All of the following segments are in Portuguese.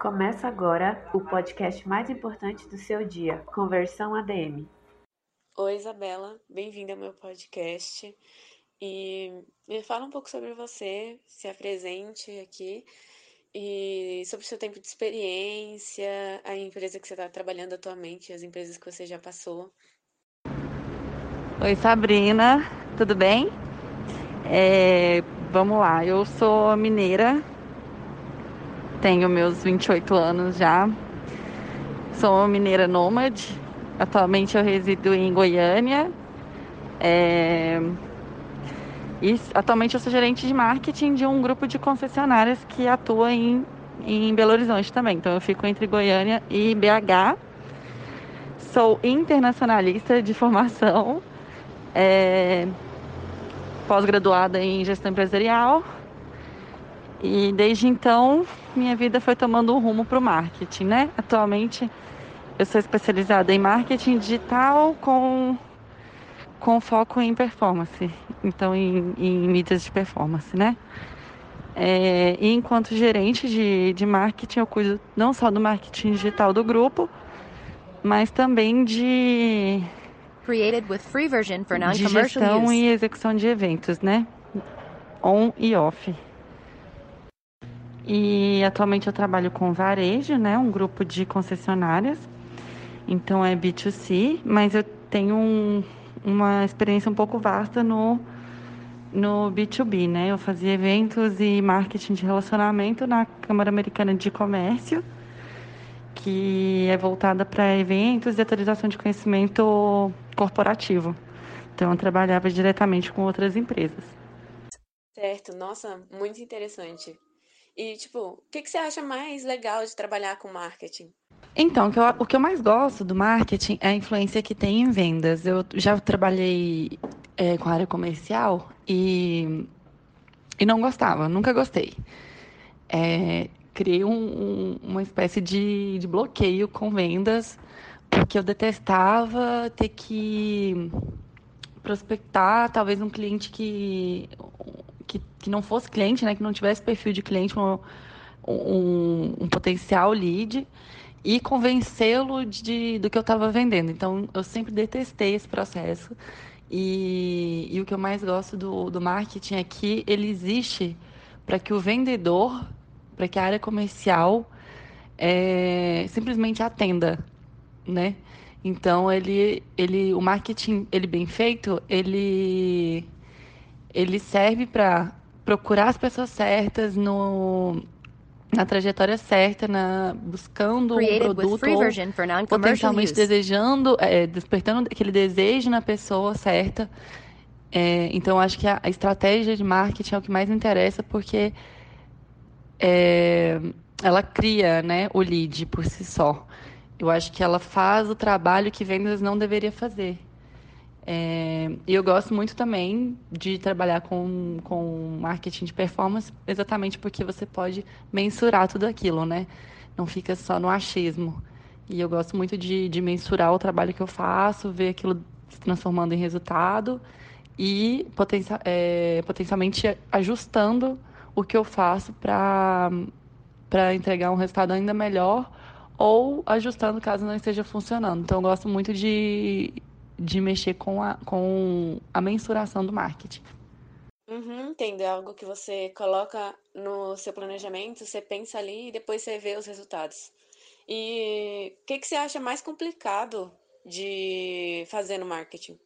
Começa agora o podcast mais importante do seu dia, Conversão ADM. Oi, Isabela, bem-vinda ao meu podcast. E me fala um pouco sobre você, se apresente aqui e sobre o seu tempo de experiência, a empresa que você está trabalhando atualmente, as empresas que você já passou. Oi, Sabrina, tudo bem? É, vamos lá, eu sou mineira, tenho meus 28 anos já, sou mineira nômade, atualmente eu resido em Goiânia. É, e atualmente eu sou gerente de marketing de um grupo de concessionárias que atua em, em Belo Horizonte também. Então eu fico entre Goiânia e BH. Sou internacionalista de formação, é, pós-graduada em gestão empresarial. E desde então minha vida foi tomando um rumo para o marketing, né? Atualmente eu sou especializada em marketing digital com com foco em performance, então em, em mídias de performance, né? É, e enquanto gerente de, de marketing, eu cuido não só do marketing digital do grupo, mas também de, Created with free version for non-commercial gestão use. e execução de eventos, né? On e off. E atualmente eu trabalho com varejo, né? Um grupo de concessionárias. Então é B2C, mas eu tenho um, uma experiência um pouco vasta no, no B2B, né? Eu fazia eventos e marketing de relacionamento na Câmara Americana de Comércio, que é voltada para eventos e atualização de conhecimento corporativo. Então eu trabalhava diretamente com outras empresas. Certo, nossa, muito interessante. E, tipo, o que, que você acha mais legal de trabalhar com marketing? Então, o que, eu, o que eu mais gosto do marketing é a influência que tem em vendas. Eu já trabalhei é, com a área comercial e, e não gostava, nunca gostei. É, criei um- um- uma espécie de, de bloqueio com vendas, porque eu detestava ter que prospectar talvez um cliente que, que, que não fosse cliente, né, que não tivesse perfil de cliente, um, um, um potencial lead e convencê-lo de, do que eu estava vendendo. Então, eu sempre detestei esse processo. E, e o que eu mais gosto do, do marketing é que ele existe para que o vendedor, para que a área comercial é, simplesmente atenda, né? Então, ele, ele, o marketing, ele bem feito, ele, ele serve para procurar as pessoas certas no, na trajetória certa, na, buscando um Created with produto ou potencialmente use. desejando, é, despertando aquele desejo na pessoa certa. É, então, acho que a, a estratégia de marketing é o que mais interessa, porque é, ela cria né, o lead por si só. Eu acho que ela faz o trabalho que vendas não deveria fazer. É, e eu gosto muito também de trabalhar com, com marketing de performance, exatamente porque você pode mensurar tudo aquilo, né? Não fica só no achismo. E eu gosto muito de, de mensurar o trabalho que eu faço, ver aquilo se transformando em resultado e potencia- é, potencialmente ajustando o que eu faço para entregar um resultado ainda melhor ou ajustando caso não esteja funcionando. Então, eu gosto muito de, de mexer com a, com a mensuração do marketing. Uhum, entendo, é algo que você coloca no seu planejamento, você pensa ali e depois você vê os resultados. E o que, que você acha mais complicado de fazer no marketing?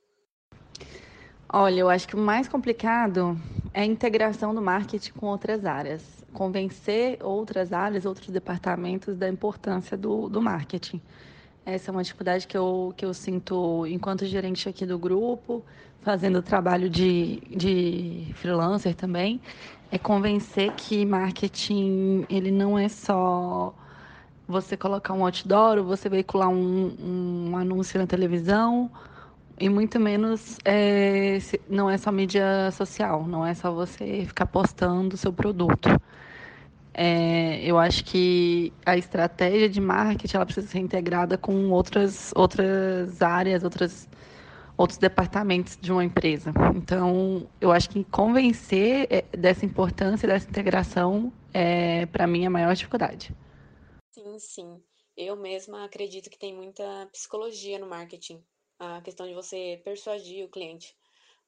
Olha, eu acho que o mais complicado é a integração do marketing com outras áreas. Convencer outras áreas, outros departamentos da importância do, do marketing. Essa é uma dificuldade que eu, que eu sinto enquanto gerente aqui do grupo, fazendo trabalho de, de freelancer também, é convencer que marketing ele não é só você colocar um outdoor ou você veicular um, um anúncio na televisão e muito menos é, não é só mídia social, não é só você ficar postando o seu produto. É, eu acho que a estratégia de marketing ela precisa ser integrada com outras, outras áreas, outras, outros departamentos de uma empresa. Então, eu acho que convencer é, dessa importância dessa integração é, para mim, a maior dificuldade. Sim, sim. Eu mesma acredito que tem muita psicologia no marketing, a questão de você persuadir o cliente.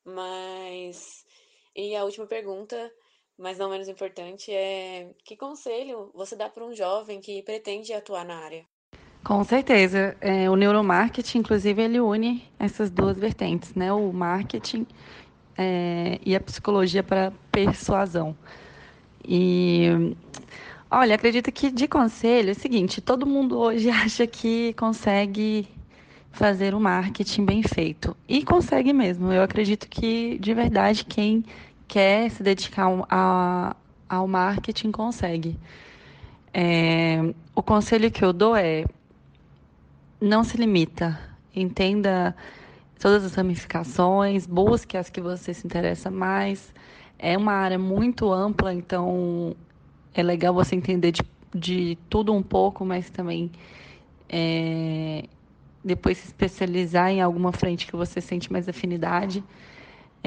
Mas, e a última pergunta, mas não menos importante, é que conselho você dá para um jovem que pretende atuar na área? Com certeza. É, o neuromarketing, inclusive, ele une essas duas vertentes, né? O marketing é, e a psicologia para persuasão. E olha, acredito que de conselho é o seguinte: todo mundo hoje acha que consegue fazer o marketing bem feito. E consegue mesmo. Eu acredito que, de verdade, quem quer se dedicar a, ao marketing consegue. É, o conselho que eu dou é não se limita. Entenda todas as ramificações, busque as que você se interessa mais. É uma área muito ampla, então é legal você entender de, de tudo um pouco, mas também é, depois se especializar em alguma frente que você sente mais afinidade.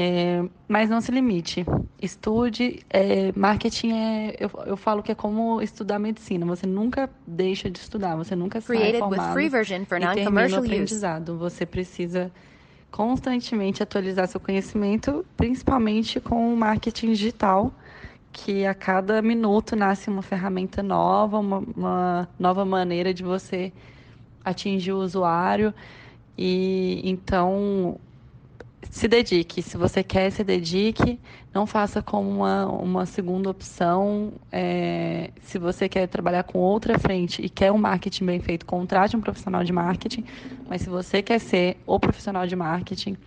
É, mas não se limite. Estude. É, marketing é. Eu, eu falo que é como estudar medicina. Você nunca deixa de estudar. Você nunca sai Created with formado free version for e termina o non-commercial use. aprendizado. Você precisa constantemente atualizar seu conhecimento, principalmente com o marketing digital, que a cada minuto nasce uma ferramenta nova, uma, uma nova maneira de você atingir o usuário. E então se dedique. Se você quer, se dedique. Não faça como uma, uma segunda opção. É, se você quer trabalhar com outra frente e quer um marketing bem feito, contrate um profissional de marketing. Mas se você quer ser o profissional de marketing,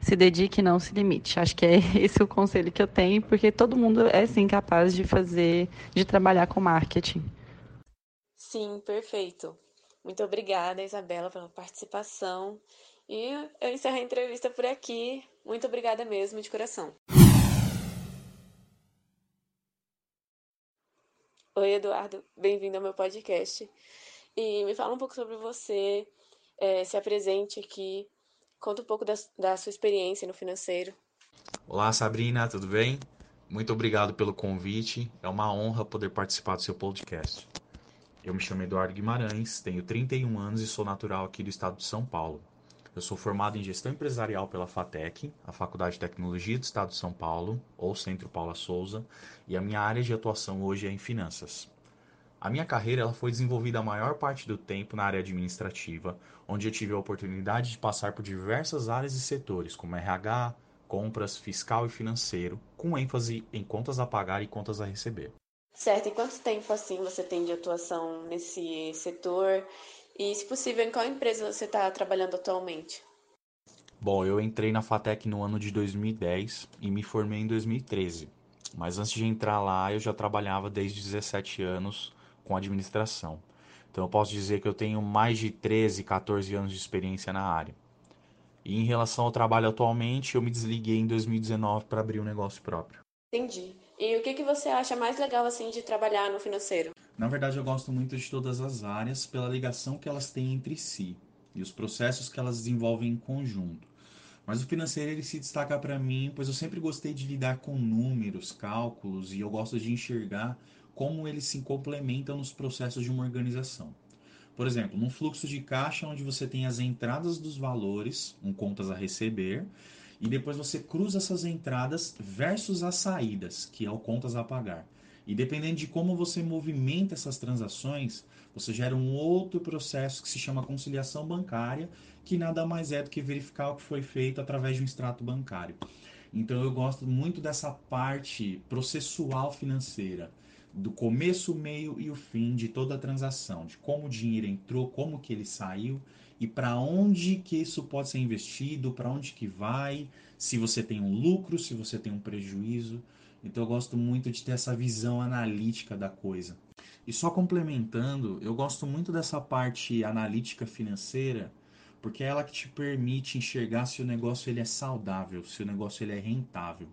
se dedique e não se limite. Acho que é esse o conselho que eu tenho, porque todo mundo é sim capaz de fazer, de trabalhar com marketing. Sim, perfeito. Muito obrigada, Isabela, pela participação. E eu encerro a entrevista por aqui. Muito obrigada mesmo, de coração. Oi, Eduardo. Bem-vindo ao meu podcast. E me fala um pouco sobre você, eh, se apresente aqui, conta um pouco da, da sua experiência no financeiro. Olá, Sabrina, tudo bem? Muito obrigado pelo convite. É uma honra poder participar do seu podcast. Eu me chamo Eduardo Guimarães, tenho 31 anos e sou natural aqui do estado de São Paulo. Eu sou formado em gestão empresarial pela FATEC, a Faculdade de Tecnologia do Estado de São Paulo, ou Centro Paula Souza, e a minha área de atuação hoje é em finanças. A minha carreira ela foi desenvolvida a maior parte do tempo na área administrativa, onde eu tive a oportunidade de passar por diversas áreas e setores, como RH, compras, fiscal e financeiro, com ênfase em contas a pagar e contas a receber. Certo, e quanto tempo assim você tem de atuação nesse setor? E, se possível, em qual empresa você está trabalhando atualmente? Bom, eu entrei na FATEC no ano de 2010 e me formei em 2013. Mas antes de entrar lá, eu já trabalhava desde 17 anos com administração. Então eu posso dizer que eu tenho mais de 13, 14 anos de experiência na área. E em relação ao trabalho atualmente, eu me desliguei em 2019 para abrir um negócio próprio. Entendi. E o que que você acha mais legal assim de trabalhar no financeiro? Na verdade, eu gosto muito de todas as áreas pela ligação que elas têm entre si e os processos que elas desenvolvem em conjunto. Mas o financeiro ele se destaca para mim, pois eu sempre gostei de lidar com números, cálculos e eu gosto de enxergar como eles se complementam nos processos de uma organização. Por exemplo, num fluxo de caixa onde você tem as entradas dos valores, um contas a receber, e depois você cruza essas entradas versus as saídas, que é o contas a pagar. E dependendo de como você movimenta essas transações, você gera um outro processo que se chama conciliação bancária, que nada mais é do que verificar o que foi feito através de um extrato bancário. Então eu gosto muito dessa parte processual financeira, do começo, o meio e o fim de toda a transação, de como o dinheiro entrou, como que ele saiu e para onde que isso pode ser investido, para onde que vai, se você tem um lucro, se você tem um prejuízo. Então eu gosto muito de ter essa visão analítica da coisa. E só complementando, eu gosto muito dessa parte analítica financeira, porque é ela que te permite enxergar se o negócio ele é saudável, se o negócio ele é rentável.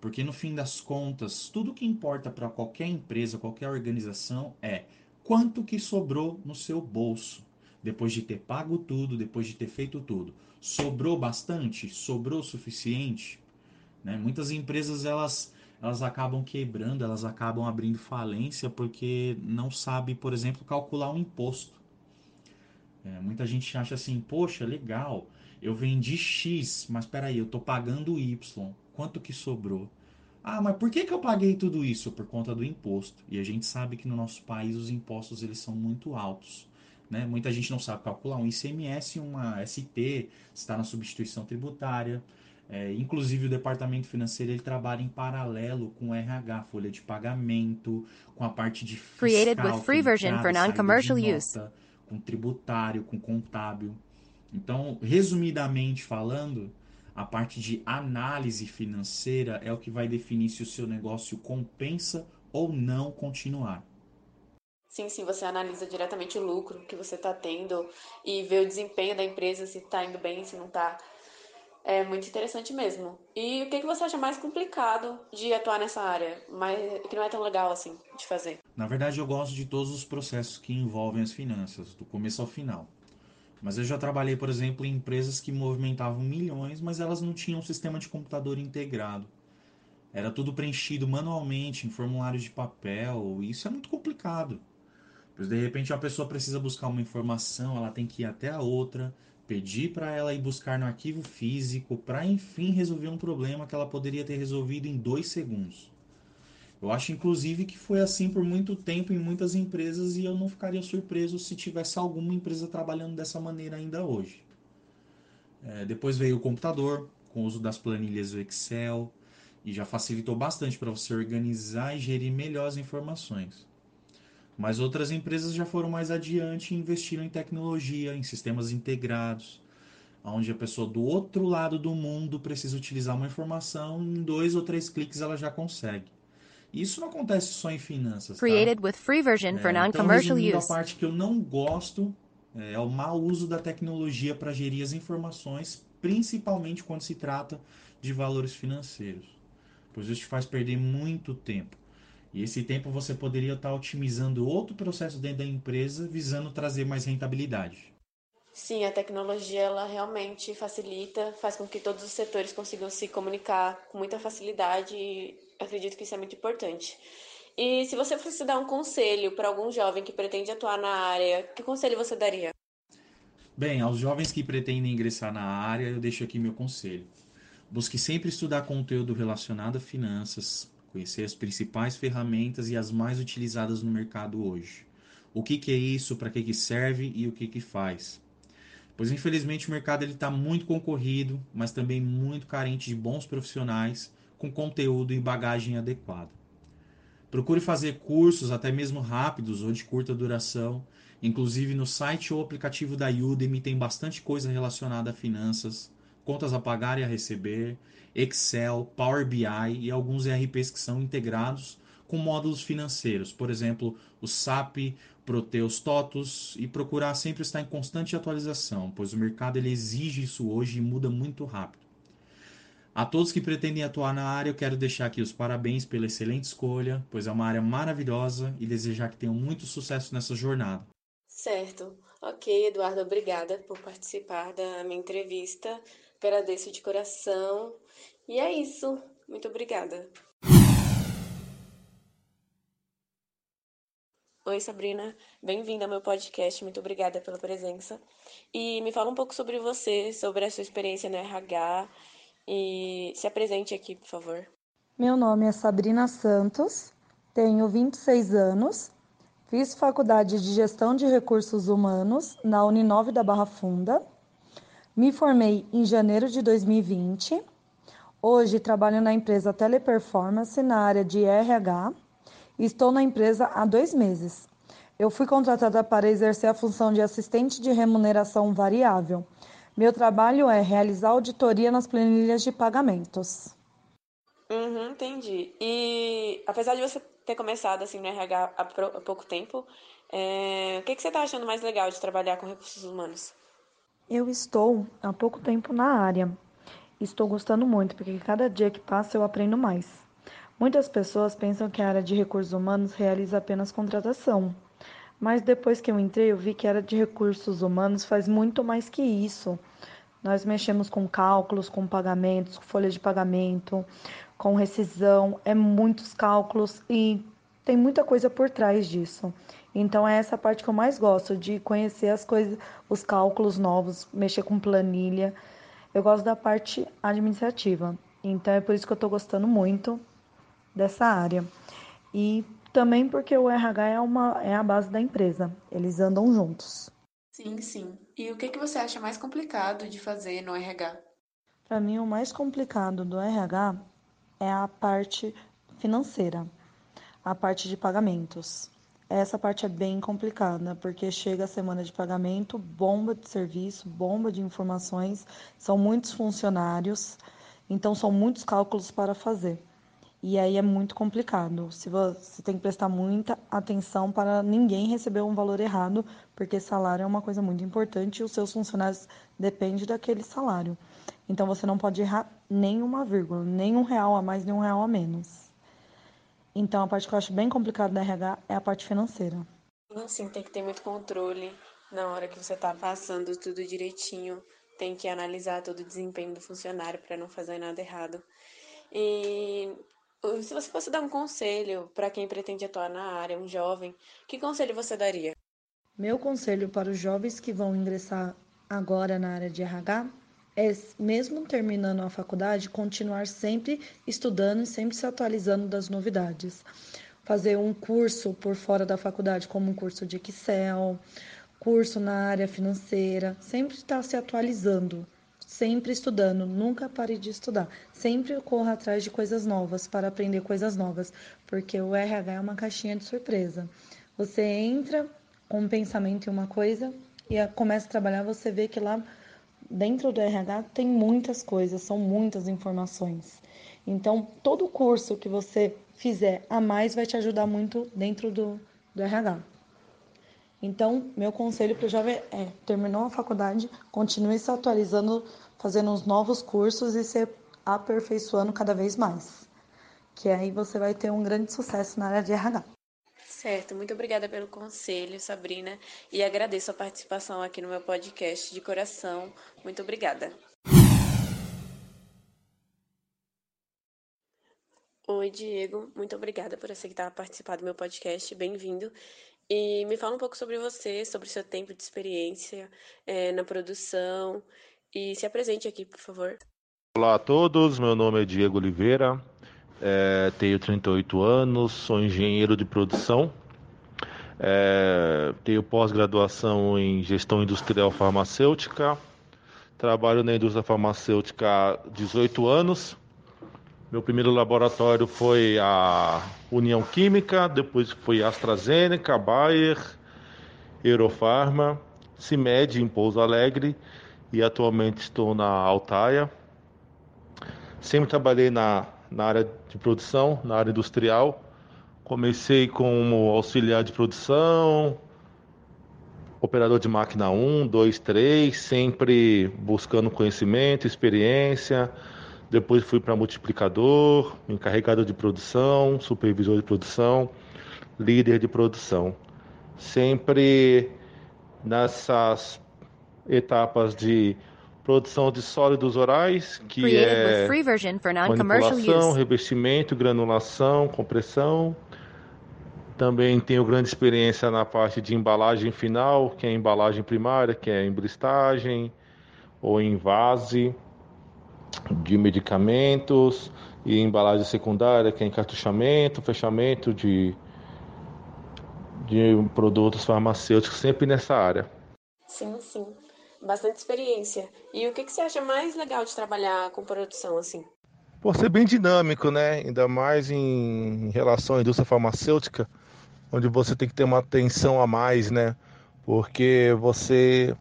Porque no fim das contas, tudo que importa para qualquer empresa, qualquer organização é quanto que sobrou no seu bolso. Depois de ter pago tudo, depois de ter feito tudo. Sobrou bastante? Sobrou suficiente? Né? Muitas empresas elas elas acabam quebrando, elas acabam abrindo falência porque não sabe, por exemplo, calcular um imposto. É, muita gente acha assim, poxa, legal, eu vendi X, mas peraí, eu estou pagando Y. Quanto que sobrou? Ah, mas por que, que eu paguei tudo isso? Por conta do imposto. E a gente sabe que no nosso país os impostos eles são muito altos. Né? Muita gente não sabe calcular um ICMS, uma ST, está na substituição tributária. É, inclusive o departamento financeiro ele trabalha em paralelo com o RH, folha de pagamento, com a parte de fiscal, Created with free version for non-commercial use. com tributário, com contábil. Então, resumidamente falando, a parte de análise financeira é o que vai definir se o seu negócio compensa ou não continuar. Sim, sim, você analisa diretamente o lucro que você está tendo e vê o desempenho da empresa, se está indo bem, se não está. É muito interessante mesmo. E o que, que você acha mais complicado de atuar nessa área, mas que não é tão legal assim de fazer? Na verdade, eu gosto de todos os processos que envolvem as finanças, do começo ao final. Mas eu já trabalhei, por exemplo, em empresas que movimentavam milhões, mas elas não tinham um sistema de computador integrado. Era tudo preenchido manualmente, em formulários de papel, e isso é muito complicado. Pois de repente uma pessoa precisa buscar uma informação, ela tem que ir até a outra, pedir para ela ir buscar no arquivo físico, para enfim resolver um problema que ela poderia ter resolvido em dois segundos. Eu acho inclusive que foi assim por muito tempo em muitas empresas e eu não ficaria surpreso se tivesse alguma empresa trabalhando dessa maneira ainda hoje. É, depois veio o computador, com o uso das planilhas do Excel, e já facilitou bastante para você organizar e gerir melhor as informações. Mas outras empresas já foram mais adiante e investiram em tecnologia, em sistemas integrados, onde a pessoa do outro lado do mundo precisa utilizar uma informação, em dois ou três cliques ela já consegue. Isso não acontece só em finanças. Tá? Created with free version for É, então, non-commercial resumindo, use. a parte que eu não gosto é, é o mau uso da tecnologia para gerir as informações, principalmente quando se trata de valores financeiros. Pois isso te faz perder muito tempo. E esse tempo você poderia estar otimizando outro processo dentro da empresa, visando trazer mais rentabilidade. Sim, a tecnologia ela realmente facilita, faz com que todos os setores consigam se comunicar com muita facilidade e acredito que isso é muito importante. E se você fosse dar um conselho para algum jovem que pretende atuar na área, que conselho você daria? Bem, aos jovens que pretendem ingressar na área, eu deixo aqui meu conselho. Busque sempre estudar conteúdo relacionado a finanças, conhecer as principais ferramentas e as mais utilizadas no mercado hoje. O que, que é isso, para que, que serve e o que, que faz. Pois infelizmente o mercado está muito concorrido, mas também muito carente de bons profissionais com conteúdo e bagagem adequada. Procure fazer cursos até mesmo rápidos ou de curta duração. Inclusive no site ou aplicativo da Udemy tem bastante coisa relacionada a finanças, contas a pagar e a receber, Excel, Power BI e alguns ERPs que são integrados com módulos financeiros, por exemplo, o SAP, Proteus Totus, e procurar sempre estar em constante atualização, pois o mercado ele exige isso hoje e muda muito rápido. A todos que pretendem atuar na área, eu quero deixar aqui os parabéns pela excelente escolha, pois é uma área maravilhosa e desejar que tenham muito sucesso nessa jornada. Certo. Ok, Eduardo, obrigada por participar da minha entrevista. Agradeço de coração. E é isso. Muito obrigada. Oi, Sabrina. Bem-vinda ao meu podcast. Muito obrigada pela presença. E me fala um pouco sobre você, sobre a sua experiência no RH. E se apresente aqui, por favor. Meu nome é Sabrina Santos, tenho 26 anos, fiz faculdade de Gestão de Recursos Humanos na Uninove da Barra Funda, me formei em janeiro de 2020. Hoje trabalho na empresa Teleperformance na área de RH estou na empresa há dois meses. Eu fui contratada para exercer a função de assistente de remuneração variável. Meu trabalho é realizar auditoria nas planilhas de pagamentos. Uhum, entendi. E apesar de você ter começado assim no RH há pouco tempo, é, o que, que você está achando mais legal de trabalhar com recursos humanos? Eu estou há pouco tempo na área. Estou gostando muito, porque cada dia que passa eu aprendo mais. Muitas pessoas pensam que a área de recursos humanos realiza apenas contratação. Mas depois que eu entrei, eu vi que a área de recursos humanos faz muito mais que isso. Nós mexemos com cálculos, com pagamentos, folha de pagamento, com rescisão, é muitos cálculos e tem muita coisa por trás disso. Então é essa parte que eu mais gosto de conhecer as coisas, os cálculos novos, mexer com planilha. Eu gosto da parte administrativa. Então é por isso que eu estou gostando muito dessa área. E também porque o RH é, uma, é a base da empresa. Eles andam juntos. Sim, sim. E o que, que você acha mais complicado de fazer no RH? Para mim, o mais complicado do RH é a parte financeira, a parte de pagamentos. Essa parte é bem complicada, porque chega a semana de pagamento, bomba de serviço, bomba de informações, são muitos funcionários, então são muitos cálculos para fazer. E aí é muito complicado. Se você tem que prestar muita atenção para ninguém receber um valor errado, porque salário é uma coisa muito importante e os seus funcionários dependem daquele salário. Então você não pode errar nenhuma vírgula, nem um real a mais, nem um real a menos. Então a parte que eu acho bem complicada da RH é a parte financeira. Sim, tem que ter muito controle na hora que você está passando tudo direitinho. Tem que analisar todo o desempenho do funcionário para não fazer nada errado. E se você fosse dar um conselho para quem pretende atuar na área, um jovem, que conselho você daria? Meu conselho para os jovens que vão ingressar agora na área de RH é, mesmo terminando a faculdade, continuar sempre estudando e sempre se atualizando das novidades. Fazer um curso por fora da faculdade, como um curso de Excel, curso na área financeira, sempre estar se atualizando sempre estudando, nunca pare de estudar. Sempre corra atrás de coisas novas para aprender coisas novas, porque o RH é uma caixinha de surpresa. Você entra com um pensamento em uma coisa e começa a trabalhar, você vê que lá dentro do RH tem muitas coisas, são muitas informações. Então, todo curso que você fizer a mais vai te ajudar muito dentro do, do RH. Então, meu conselho para o jovem é: terminou a faculdade, continue se atualizando, fazendo uns novos cursos e se aperfeiçoando cada vez mais. Que aí você vai ter um grande sucesso na área de RH. Certo, muito obrigada pelo conselho, Sabrina, e agradeço a participação aqui no meu podcast de coração. Muito obrigada. Oi, Diego, muito obrigada por aceitar participar do meu podcast. Bem-vindo. E me fala um pouco sobre você, sobre seu tempo de experiência é, na produção. E se apresente aqui, por favor. Olá a todos, meu nome é Diego Oliveira, é, tenho 38 anos, sou engenheiro de produção, é, tenho pós-graduação em gestão industrial farmacêutica, trabalho na indústria farmacêutica há 18 anos. Meu primeiro laboratório foi a União Química, depois foi AstraZeneca, Bayer, Eurofarma, CIMED em Pouso Alegre e atualmente estou na Altaia. Sempre trabalhei na, na área de produção, na área industrial. Comecei como auxiliar de produção, operador de máquina 1, 2, 3, sempre buscando conhecimento, experiência depois fui para multiplicador, encarregado de produção, supervisor de produção, líder de produção. Sempre nessas etapas de produção de sólidos orais, que é manipulação, revestimento, granulação, compressão. Também tenho grande experiência na parte de embalagem final, que é embalagem primária, que é em bristagem ou em vase de medicamentos e embalagem secundária, que é encartuchamento, fechamento de, de produtos farmacêuticos, sempre nessa área. Sim, sim. Bastante experiência. E o que, que você acha mais legal de trabalhar com produção assim? Por ser bem dinâmico, né? Ainda mais em relação à indústria farmacêutica, onde você tem que ter uma atenção a mais, né? Porque você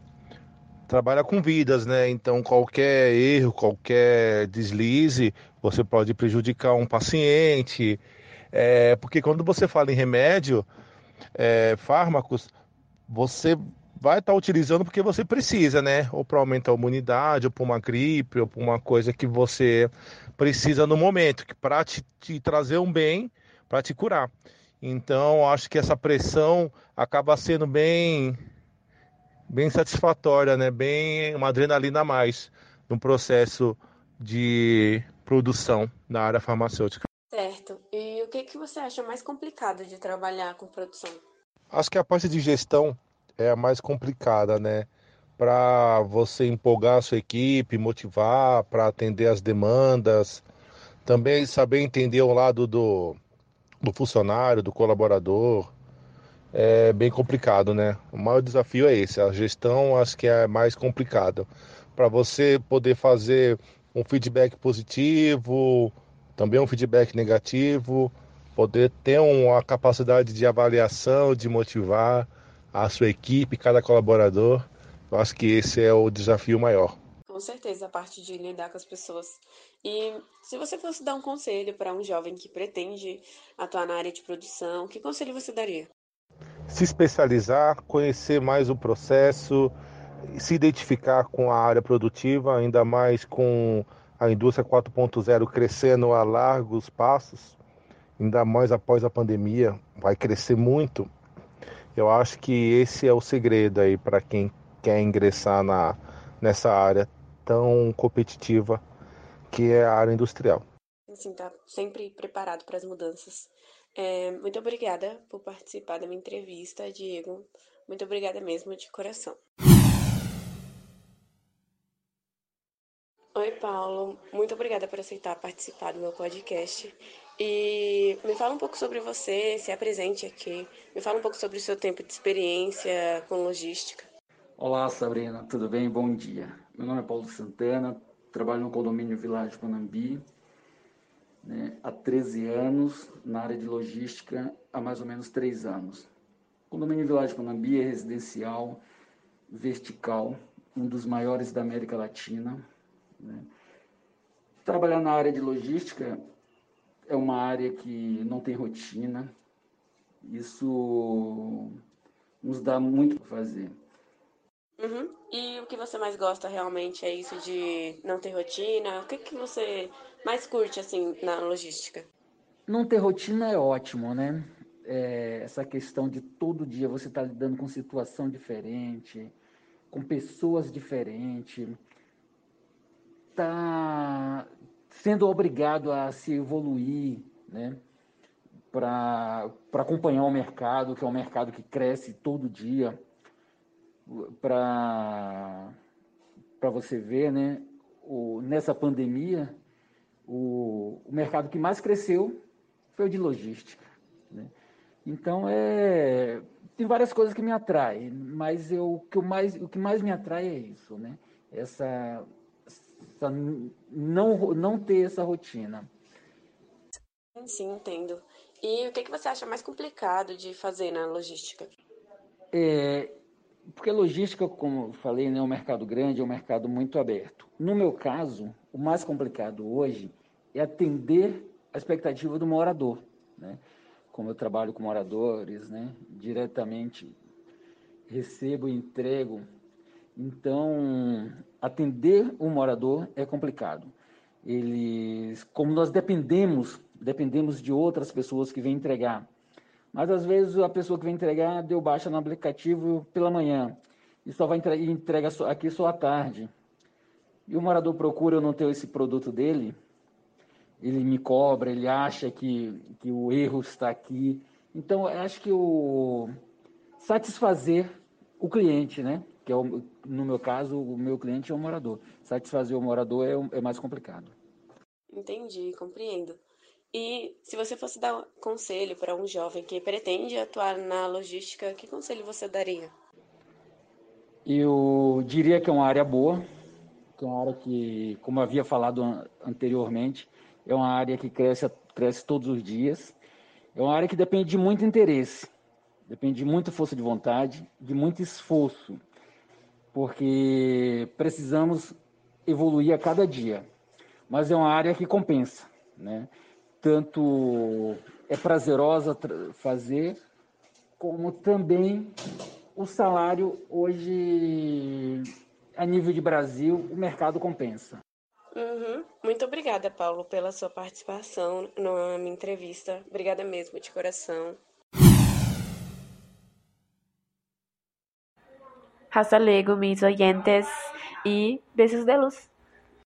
trabalha com vidas, né? Então qualquer erro, qualquer deslize, você pode prejudicar um paciente. É, porque quando você fala em remédio, é, fármacos, você vai estar tá utilizando porque você precisa, né? Ou para aumentar a imunidade, ou para uma gripe, ou para uma coisa que você precisa no momento, que para te, te trazer um bem, para te curar. Então, acho que essa pressão acaba sendo bem bem satisfatória, né? Bem uma adrenalina a mais no processo de produção na área farmacêutica. Certo. E o que, que você acha mais complicado de trabalhar com produção? Acho que a parte de gestão é a mais complicada, né? Para você empolgar a sua equipe, motivar, para atender as demandas, também saber entender o lado do, do funcionário, do colaborador, é bem complicado, né? O maior desafio é esse, a gestão acho que é mais complicado. Para você poder fazer um feedback positivo, também um feedback negativo, poder ter uma capacidade de avaliação, de motivar a sua equipe, cada colaborador. Eu acho que esse é o desafio maior. Com certeza, a parte de lidar com as pessoas. E se você fosse dar um conselho para um jovem que pretende atuar na área de produção, que conselho você daria? Se especializar, conhecer mais o processo, se identificar com a área produtiva, ainda mais com a indústria 4.0 crescendo a largos passos, ainda mais após a pandemia, vai crescer muito. Eu acho que esse é o segredo aí para quem quer ingressar na, nessa área tão competitiva que é a área industrial. Sim, tá sempre preparado para as mudanças. É, muito obrigada por participar da minha entrevista, Diego. Muito obrigada mesmo, de coração. Oi, Paulo. Muito obrigada por aceitar participar do meu podcast. E me fala um pouco sobre você, se apresente aqui. Me fala um pouco sobre o seu tempo de experiência com logística. Olá, Sabrina. Tudo bem? Bom dia. Meu nome é Paulo Santana, trabalho no condomínio Village Panambi né, há 13 anos, na área de logística há mais ou menos 3 anos. O condomínio Village Panambi é residencial, vertical, um dos maiores da América Latina. Né. Trabalhar na área de logística é uma área que não tem rotina, isso nos dá muito para fazer. Uhum. E o que você mais gosta realmente é isso de não ter rotina? O que, que você mais curte assim na logística? Não ter rotina é ótimo, né? É, essa questão de todo dia você estar tá lidando com situação diferente, com pessoas diferentes, tá sendo obrigado a se evoluir, né? Para acompanhar o mercado, que é um mercado que cresce todo dia para você ver, né? O, nessa pandemia, o, o mercado que mais cresceu foi o de logística. Né? Então, é, tem várias coisas que me atraem, mas eu, o, que eu mais, o que mais me atrai é isso, né? Essa, não, não ter essa rotina. Sim, entendo. E o que, que você acha mais complicado de fazer na logística? É, porque logística, como eu falei, né, é um mercado grande, é um mercado muito aberto. No meu caso, o mais complicado hoje é atender a expectativa do morador. Né? Como eu trabalho com moradores, né, diretamente recebo e entrego. Então, atender o morador é complicado. Eles, como nós dependemos, dependemos de outras pessoas que vêm entregar mas às vezes a pessoa que vem entregar deu baixa no aplicativo pela manhã e só vai entregar, entrega aqui só à tarde. E o morador procura eu não ter esse produto dele, ele me cobra, ele acha que, que o erro está aqui. Então, acho que o satisfazer o cliente, né? Que é o, no meu caso, o meu cliente é o morador. Satisfazer o morador é, é mais complicado. Entendi, compreendo. E se você fosse dar conselho para um jovem que pretende atuar na logística, que conselho você daria? Eu diria que é uma área boa, que é uma área que, como havia falado anteriormente, é uma área que cresce, cresce todos os dias. É uma área que depende de muito interesse, depende de muita força de vontade, de muito esforço, porque precisamos evoluir a cada dia. Mas é uma área que compensa, né? tanto é prazerosa fazer, como também o salário hoje, a nível de Brasil, o mercado compensa. Uhum. Muito obrigada, Paulo, pela sua participação na minha entrevista. Obrigada mesmo, de coração. Hasta luego, mis oyentes, e beijos de luz.